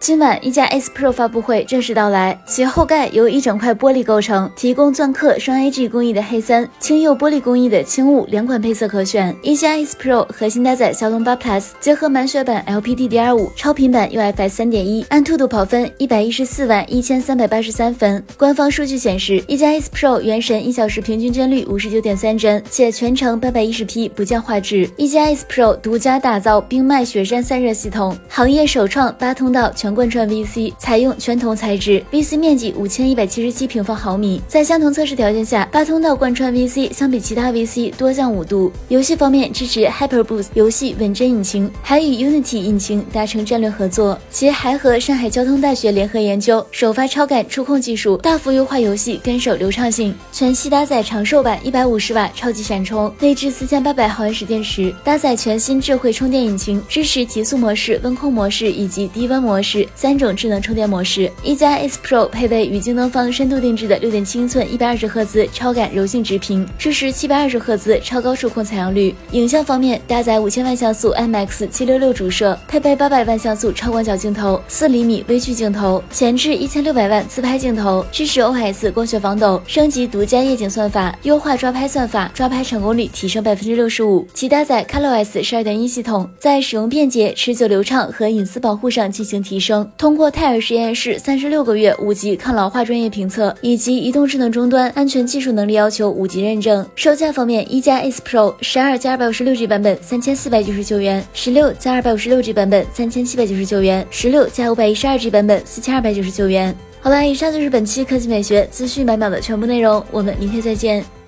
今晚一加 S Pro 发布会正式到来，其后盖由一整块玻璃构成，提供钻刻双 AG 工艺的黑三、青釉玻璃工艺的轻雾两款配色可选。一加 S Pro 核心搭载骁龙八 Plus，结合满血版 LPDDR5 超频版 UFS 三点一，按兔兔跑分一百一十四万一千三百八十三分。官方数据显示，一加 S Pro 原神一小时平均帧率五十九点三帧，且全程八百一十 P 不降画质。一加 S Pro 独家打造冰脉雪山散热系统，行业首创八通道全。贯穿 VC 采用全铜材质，VC 面积五千一百七十七平方毫米，在相同测试条件下，八通道贯穿 VC 相比其他 VC 多降五度。游戏方面支持 HyperBoost 游戏稳帧引擎，还与 Unity 引擎达成战略合作，其还和上海交通大学联合研究，首发超感触控技术，大幅优化游戏跟手流畅性。全系搭载长寿版一百五十瓦超级闪充，内置四千八百毫安时电池，搭载全新智慧充电引擎，支持极速模式、温控模式以及低温模式。三种智能充电模式，一加 S Pro 配备与京东方深度定制的六点七英寸一百二十赫兹超感柔性直屏，支持七百二十赫兹超高触控采样率。影像方面，搭载五千万像素 IMX 七六六主摄，配备八百万像素超广角镜头，四厘米微距镜头，前置一千六百万自拍镜头，支持 OS 光学防抖，升级独家夜景算法，优化抓拍算法，抓拍成功率提升百分之六十五。其搭载 ColorOS 十二点一系统，在使用便捷、持久流畅和隐私保护上进行提升。通过泰尔实验室三十六个月五级抗老化专业评测，以及移动智能终端安全技术能力要求五级认证。售价方面，一加 S Pro 十二加二百五十六 G 版本三千四百九十九元，十六加二百五十六 G 版本三千七百九十九元，十六加五百一十二 G 版本四千二百九十九元。好了，以上就是本期科技美学资讯百秒的全部内容，我们明天再见。